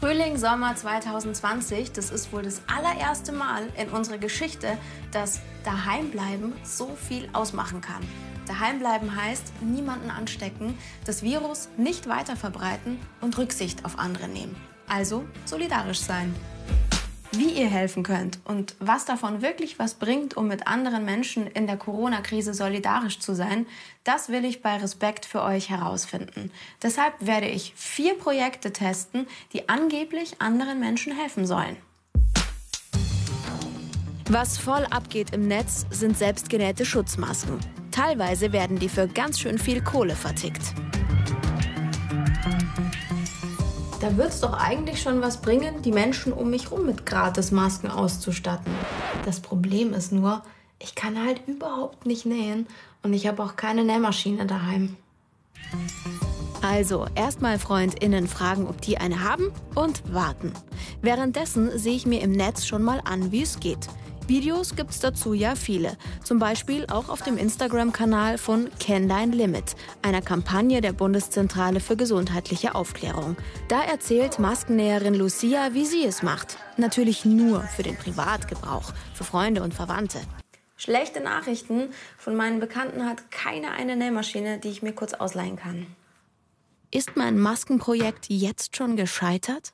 Frühling, Sommer 2020, das ist wohl das allererste Mal in unserer Geschichte, dass Daheimbleiben so viel ausmachen kann. Daheimbleiben heißt, niemanden anstecken, das Virus nicht weiter verbreiten und Rücksicht auf andere nehmen. Also solidarisch sein. Wie ihr helfen könnt und was davon wirklich was bringt, um mit anderen Menschen in der Corona-Krise solidarisch zu sein, das will ich bei Respekt für euch herausfinden. Deshalb werde ich vier Projekte testen, die angeblich anderen Menschen helfen sollen. Was voll abgeht im Netz, sind selbstgenähte Schutzmasken. Teilweise werden die für ganz schön viel Kohle vertickt. Da wird es doch eigentlich schon was bringen, die Menschen um mich herum mit Gratis-Masken auszustatten. Das Problem ist nur, ich kann halt überhaupt nicht nähen und ich habe auch keine Nähmaschine daheim. Also, erstmal FreundInnen fragen, ob die eine haben und warten. Währenddessen sehe ich mir im Netz schon mal an, wie es geht. Videos gibt es dazu ja viele. Zum Beispiel auch auf dem Instagram-Kanal von Kenn Dein Limit, einer Kampagne der Bundeszentrale für gesundheitliche Aufklärung. Da erzählt Maskennäherin Lucia, wie sie es macht. Natürlich nur für den Privatgebrauch, für Freunde und Verwandte. Schlechte Nachrichten. Von meinen Bekannten hat keiner eine Nähmaschine, die ich mir kurz ausleihen kann. Ist mein Maskenprojekt jetzt schon gescheitert?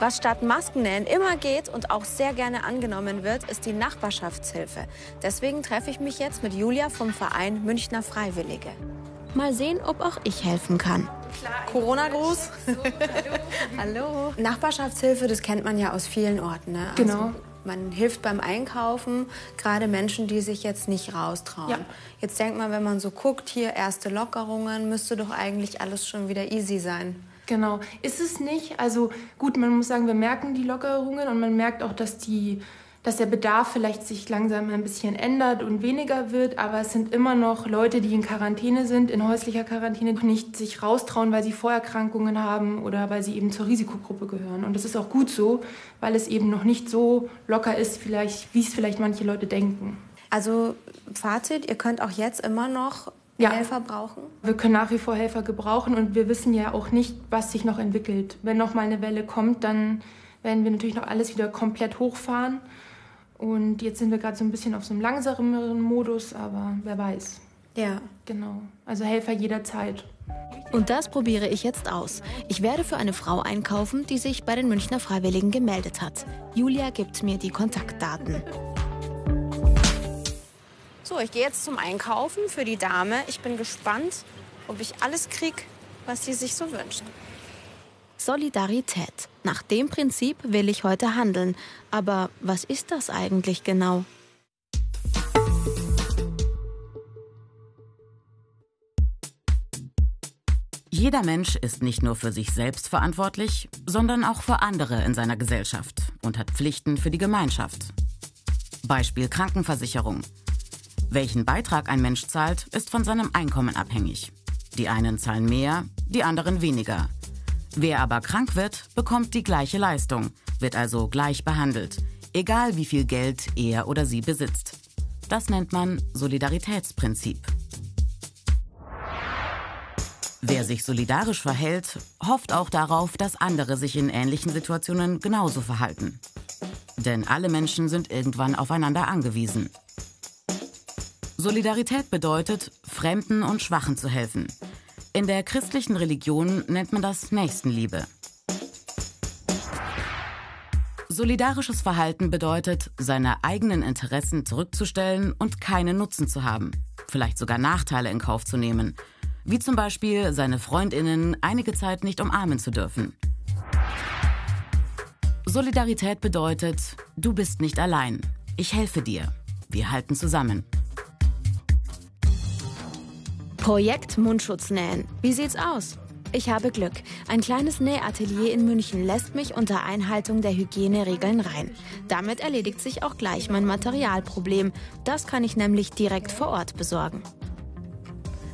Was statt Maskennähen immer geht und auch sehr gerne angenommen wird, ist die Nachbarschaftshilfe. Deswegen treffe ich mich jetzt mit Julia vom Verein Münchner Freiwillige. Mal sehen, ob auch ich helfen kann. Corona-Gruß. Hallo. Nachbarschaftshilfe, das kennt man ja aus vielen Orten. Ne? Also genau. Man hilft beim Einkaufen, gerade Menschen, die sich jetzt nicht raustrauen. Ja. Jetzt denkt man, wenn man so guckt, hier erste Lockerungen, müsste doch eigentlich alles schon wieder easy sein. Genau, ist es nicht. Also gut, man muss sagen, wir merken die Lockerungen und man merkt auch, dass, die, dass der Bedarf vielleicht sich langsam ein bisschen ändert und weniger wird. Aber es sind immer noch Leute, die in Quarantäne sind, in häuslicher Quarantäne, nicht sich raustrauen, weil sie Vorerkrankungen haben oder weil sie eben zur Risikogruppe gehören. Und das ist auch gut so, weil es eben noch nicht so locker ist, vielleicht, wie es vielleicht manche Leute denken. Also Fazit, ihr könnt auch jetzt immer noch ja. Helfer brauchen? Wir können nach wie vor Helfer gebrauchen und wir wissen ja auch nicht, was sich noch entwickelt. Wenn noch mal eine Welle kommt, dann werden wir natürlich noch alles wieder komplett hochfahren. Und jetzt sind wir gerade so ein bisschen auf so einem langsameren Modus, aber wer weiß. Ja. Genau. Also Helfer jederzeit. Und das probiere ich jetzt aus. Ich werde für eine Frau einkaufen, die sich bei den Münchner Freiwilligen gemeldet hat. Julia gibt mir die Kontaktdaten. So, ich gehe jetzt zum Einkaufen für die Dame. Ich bin gespannt, ob ich alles kriege, was sie sich so wünscht. Solidarität. Nach dem Prinzip will ich heute handeln. Aber was ist das eigentlich genau? Jeder Mensch ist nicht nur für sich selbst verantwortlich, sondern auch für andere in seiner Gesellschaft und hat Pflichten für die Gemeinschaft. Beispiel Krankenversicherung. Welchen Beitrag ein Mensch zahlt, ist von seinem Einkommen abhängig. Die einen zahlen mehr, die anderen weniger. Wer aber krank wird, bekommt die gleiche Leistung, wird also gleich behandelt, egal wie viel Geld er oder sie besitzt. Das nennt man Solidaritätsprinzip. Wer sich solidarisch verhält, hofft auch darauf, dass andere sich in ähnlichen Situationen genauso verhalten. Denn alle Menschen sind irgendwann aufeinander angewiesen. Solidarität bedeutet, Fremden und Schwachen zu helfen. In der christlichen Religion nennt man das Nächstenliebe. Solidarisches Verhalten bedeutet, seine eigenen Interessen zurückzustellen und keinen Nutzen zu haben, vielleicht sogar Nachteile in Kauf zu nehmen, wie zum Beispiel seine Freundinnen einige Zeit nicht umarmen zu dürfen. Solidarität bedeutet, du bist nicht allein, ich helfe dir, wir halten zusammen. Projekt Mundschutz nähen. Wie sieht's aus? Ich habe Glück. Ein kleines Nähatelier in München lässt mich unter Einhaltung der Hygieneregeln rein. Damit erledigt sich auch gleich mein Materialproblem. Das kann ich nämlich direkt vor Ort besorgen.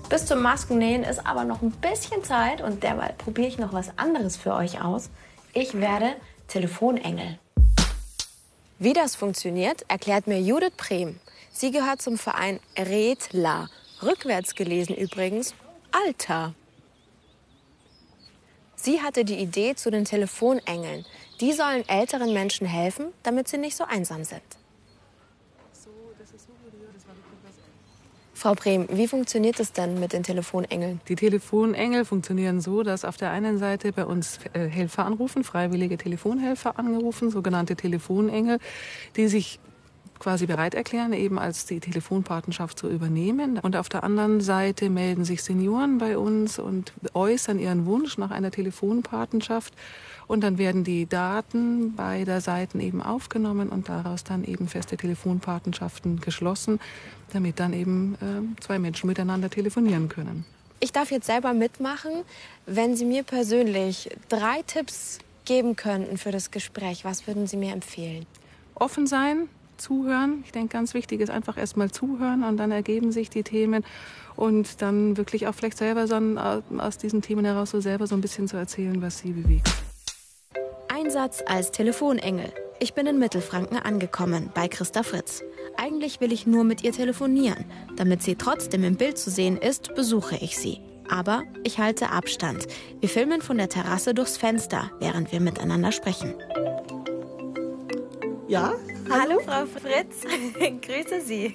Bis zum Maskennähen ist aber noch ein bisschen Zeit und derweil probiere ich noch was anderes für euch aus. Ich werde Telefonengel. Wie das funktioniert, erklärt mir Judith Prehm. Sie gehört zum Verein Redler Rückwärts gelesen übrigens, Alter. Sie hatte die Idee zu den Telefonengeln. Die sollen älteren Menschen helfen, damit sie nicht so einsam sind. Frau Brehm, wie funktioniert es denn mit den Telefonengeln? Die Telefonengel funktionieren so, dass auf der einen Seite bei uns äh, Helfer anrufen, freiwillige Telefonhelfer angerufen, sogenannte Telefonengel, die sich quasi bereit erklären, eben als die Telefonpatenschaft zu übernehmen. Und auf der anderen Seite melden sich Senioren bei uns und äußern ihren Wunsch nach einer Telefonpatenschaft. Und dann werden die Daten beider Seiten eben aufgenommen und daraus dann eben feste Telefonpatenschaften geschlossen, damit dann eben äh, zwei Menschen miteinander telefonieren können. Ich darf jetzt selber mitmachen. Wenn Sie mir persönlich drei Tipps geben könnten für das Gespräch, was würden Sie mir empfehlen? Offen sein, zuhören. Ich denke, ganz wichtig ist einfach erst mal zuhören und dann ergeben sich die Themen und dann wirklich auch vielleicht selber so aus diesen Themen heraus so selber so ein bisschen zu erzählen, was sie bewegt. Einsatz als Telefonengel. Ich bin in Mittelfranken angekommen, bei Christa Fritz. Eigentlich will ich nur mit ihr telefonieren. Damit sie trotzdem im Bild zu sehen ist, besuche ich sie. Aber ich halte Abstand. Wir filmen von der Terrasse durchs Fenster, während wir miteinander sprechen. Ja? Hallo, Hallo Frau Fritz. Grüße Sie.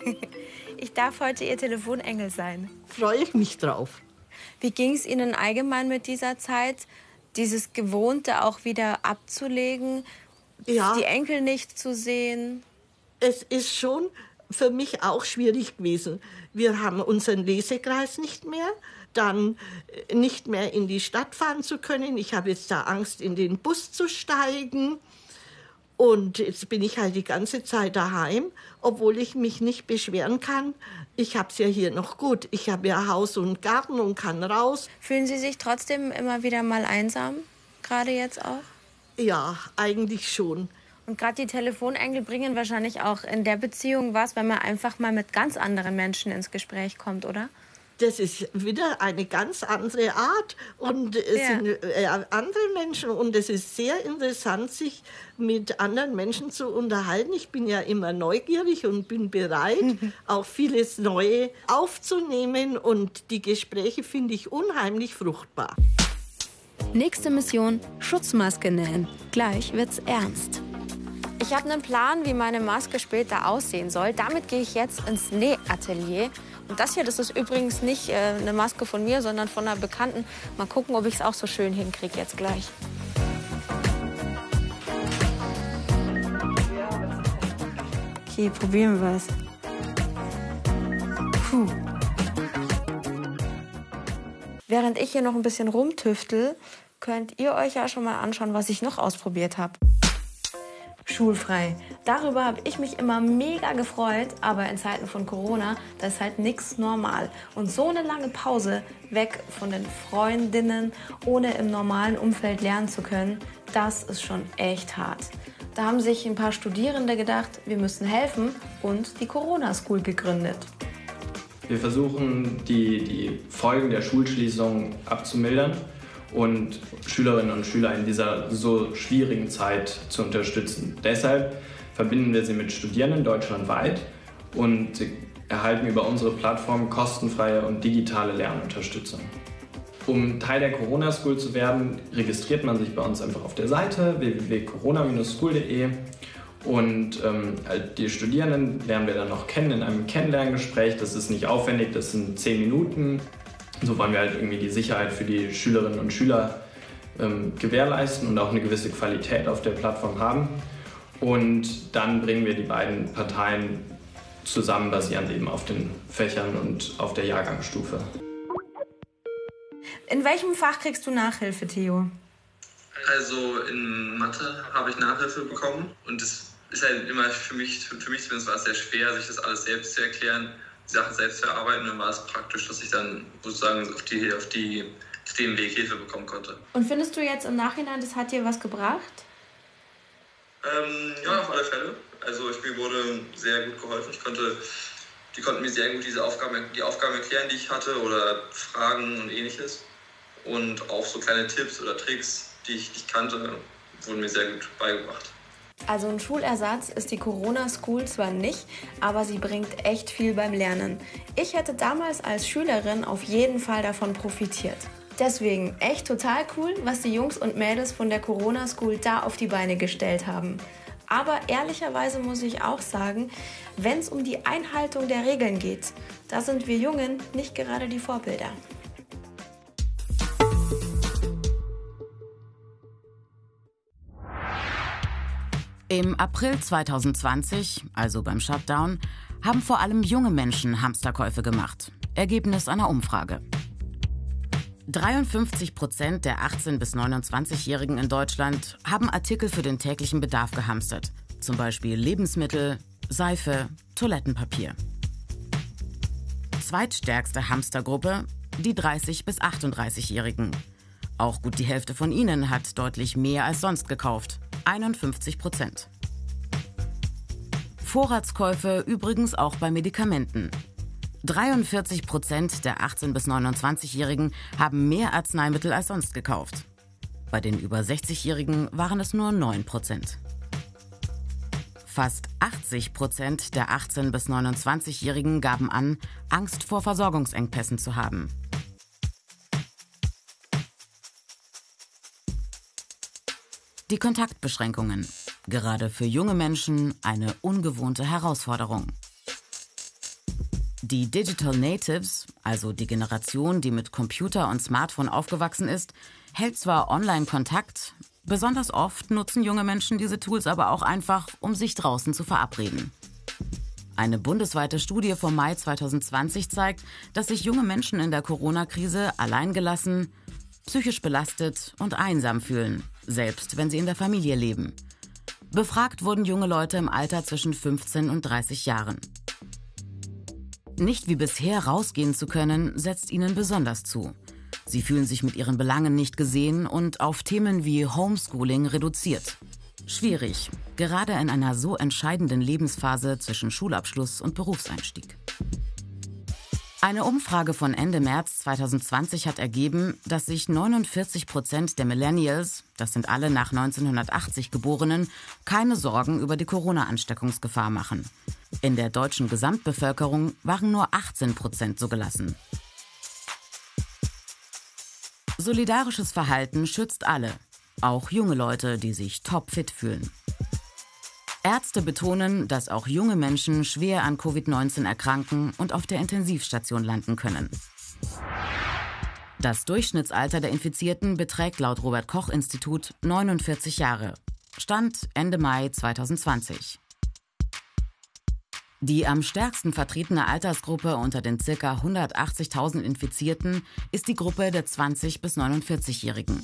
Ich darf heute Ihr Telefonengel sein. Freue ich mich drauf. Wie ging es Ihnen allgemein mit dieser Zeit? dieses Gewohnte auch wieder abzulegen, ja. die Enkel nicht zu sehen? Es ist schon für mich auch schwierig gewesen. Wir haben unseren Lesekreis nicht mehr, dann äh, nicht mehr in die Stadt fahren zu können. Ich habe jetzt da Angst, in den Bus zu steigen. Und jetzt bin ich halt die ganze Zeit daheim, obwohl ich mich nicht beschweren kann. Ich habe es ja hier noch gut. Ich habe ja Haus und Garten und kann raus. Fühlen Sie sich trotzdem immer wieder mal einsam, gerade jetzt auch? Ja, eigentlich schon. Und gerade die Telefonengel bringen wahrscheinlich auch in der Beziehung was, wenn man einfach mal mit ganz anderen Menschen ins Gespräch kommt, oder? Das ist wieder eine ganz andere Art und es ja. sind äh, andere Menschen und es ist sehr interessant, sich mit anderen Menschen zu unterhalten. Ich bin ja immer neugierig und bin bereit, auch vieles Neue aufzunehmen und die Gespräche finde ich unheimlich fruchtbar. Nächste Mission: Schutzmaske nähen. Gleich wird's ernst. Ich habe einen Plan, wie meine Maske später aussehen soll. Damit gehe ich jetzt ins Nähatelier und das hier, das ist übrigens nicht äh, eine Maske von mir, sondern von einer Bekannten. Mal gucken, ob ich es auch so schön hinkriege jetzt gleich. Okay, probieren wir es. Puh. Während ich hier noch ein bisschen rumtüftel, könnt ihr euch ja schon mal anschauen, was ich noch ausprobiert habe schulfrei. Darüber habe ich mich immer mega gefreut, aber in Zeiten von Corona, da ist halt nichts normal. Und so eine lange Pause weg von den Freundinnen, ohne im normalen Umfeld lernen zu können, das ist schon echt hart. Da haben sich ein paar Studierende gedacht, wir müssen helfen und die Corona School gegründet. Wir versuchen, die, die Folgen der Schulschließung abzumildern und Schülerinnen und Schüler in dieser so schwierigen Zeit zu unterstützen. Deshalb verbinden wir sie mit Studierenden deutschlandweit und erhalten über unsere Plattform kostenfreie und digitale Lernunterstützung. Um Teil der Corona School zu werden, registriert man sich bei uns einfach auf der Seite www.corona-school.de und ähm, die Studierenden lernen wir dann noch kennen in einem Kennenlerngespräch. Das ist nicht aufwendig, das sind zehn Minuten. So wollen wir halt irgendwie die Sicherheit für die Schülerinnen und Schüler ähm, gewährleisten und auch eine gewisse Qualität auf der Plattform haben. Und dann bringen wir die beiden Parteien zusammen, basierend eben auf den Fächern und auf der Jahrgangsstufe. In welchem Fach kriegst du Nachhilfe, Theo? Also in Mathe habe ich Nachhilfe bekommen und es ist halt immer für mich, für mich zumindest war es sehr schwer, sich das alles selbst zu erklären die Sachen selbst verarbeiten. Dann war es praktisch, dass ich dann sozusagen auf, die, auf, die, auf dem Weg Hilfe bekommen konnte. Und findest du jetzt im Nachhinein, das hat dir was gebracht? Ähm, ja, auf alle Fälle. Also ich, mir wurde sehr gut geholfen. Ich konnte, die konnten mir sehr gut diese Aufgaben, die Aufgaben erklären, die ich hatte oder Fragen und ähnliches. Und auch so kleine Tipps oder Tricks, die ich nicht kannte, wurden mir sehr gut beigebracht. Also ein Schulersatz ist die Corona School zwar nicht, aber sie bringt echt viel beim Lernen. Ich hätte damals als Schülerin auf jeden Fall davon profitiert. Deswegen echt total cool, was die Jungs und Mädels von der Corona School da auf die Beine gestellt haben. Aber ehrlicherweise muss ich auch sagen, wenn es um die Einhaltung der Regeln geht, da sind wir Jungen nicht gerade die Vorbilder. Im April 2020, also beim Shutdown, haben vor allem junge Menschen Hamsterkäufe gemacht. Ergebnis einer Umfrage. 53 Prozent der 18- bis 29-Jährigen in Deutschland haben Artikel für den täglichen Bedarf gehamstert. Zum Beispiel Lebensmittel, Seife, Toilettenpapier. Zweitstärkste Hamstergruppe die 30- bis 38-Jährigen. Auch gut die Hälfte von ihnen hat deutlich mehr als sonst gekauft. 51 Prozent. Vorratskäufe übrigens auch bei Medikamenten. 43 Prozent der 18- bis 29-Jährigen haben mehr Arzneimittel als sonst gekauft. Bei den über 60-Jährigen waren es nur 9 Prozent. Fast 80 Prozent der 18- bis 29-Jährigen gaben an, Angst vor Versorgungsengpässen zu haben. Die Kontaktbeschränkungen. Gerade für junge Menschen eine ungewohnte Herausforderung. Die Digital Natives, also die Generation, die mit Computer und Smartphone aufgewachsen ist, hält zwar Online-Kontakt, besonders oft nutzen junge Menschen diese Tools aber auch einfach, um sich draußen zu verabreden. Eine bundesweite Studie vom Mai 2020 zeigt, dass sich junge Menschen in der Corona-Krise alleingelassen, psychisch belastet und einsam fühlen, selbst wenn sie in der Familie leben. Befragt wurden junge Leute im Alter zwischen 15 und 30 Jahren. Nicht wie bisher rausgehen zu können, setzt ihnen besonders zu. Sie fühlen sich mit ihren Belangen nicht gesehen und auf Themen wie Homeschooling reduziert. Schwierig, gerade in einer so entscheidenden Lebensphase zwischen Schulabschluss und Berufseinstieg. Eine Umfrage von Ende März 2020 hat ergeben, dass sich 49 Prozent der Millennials, das sind alle nach 1980 Geborenen, keine Sorgen über die Corona-Ansteckungsgefahr machen. In der deutschen Gesamtbevölkerung waren nur 18 Prozent so gelassen. Solidarisches Verhalten schützt alle, auch junge Leute, die sich topfit fühlen. Ärzte betonen, dass auch junge Menschen schwer an Covid-19 erkranken und auf der Intensivstation landen können. Das Durchschnittsalter der Infizierten beträgt laut Robert Koch Institut 49 Jahre. Stand Ende Mai 2020. Die am stärksten vertretene Altersgruppe unter den ca. 180.000 Infizierten ist die Gruppe der 20- bis 49-Jährigen.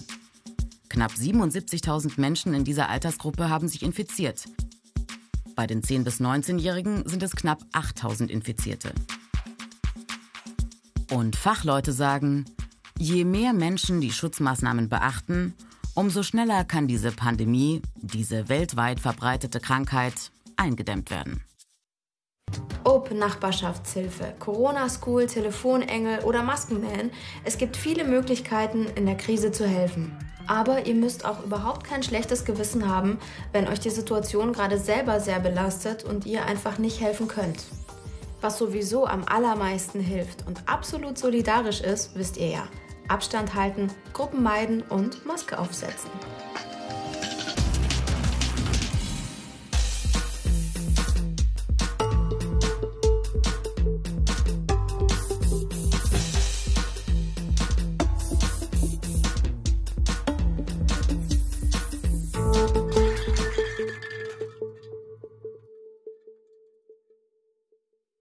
Knapp 77.000 Menschen in dieser Altersgruppe haben sich infiziert. Bei den 10- bis 19-Jährigen sind es knapp 8000 Infizierte. Und Fachleute sagen, je mehr Menschen die Schutzmaßnahmen beachten, umso schneller kann diese Pandemie, diese weltweit verbreitete Krankheit, eingedämmt werden. Ob Nachbarschaftshilfe, Corona-School, Telefonengel oder Maskenman, es gibt viele Möglichkeiten, in der Krise zu helfen. Aber ihr müsst auch überhaupt kein schlechtes Gewissen haben, wenn euch die Situation gerade selber sehr belastet und ihr einfach nicht helfen könnt. Was sowieso am allermeisten hilft und absolut solidarisch ist, wisst ihr ja. Abstand halten, Gruppen meiden und Maske aufsetzen.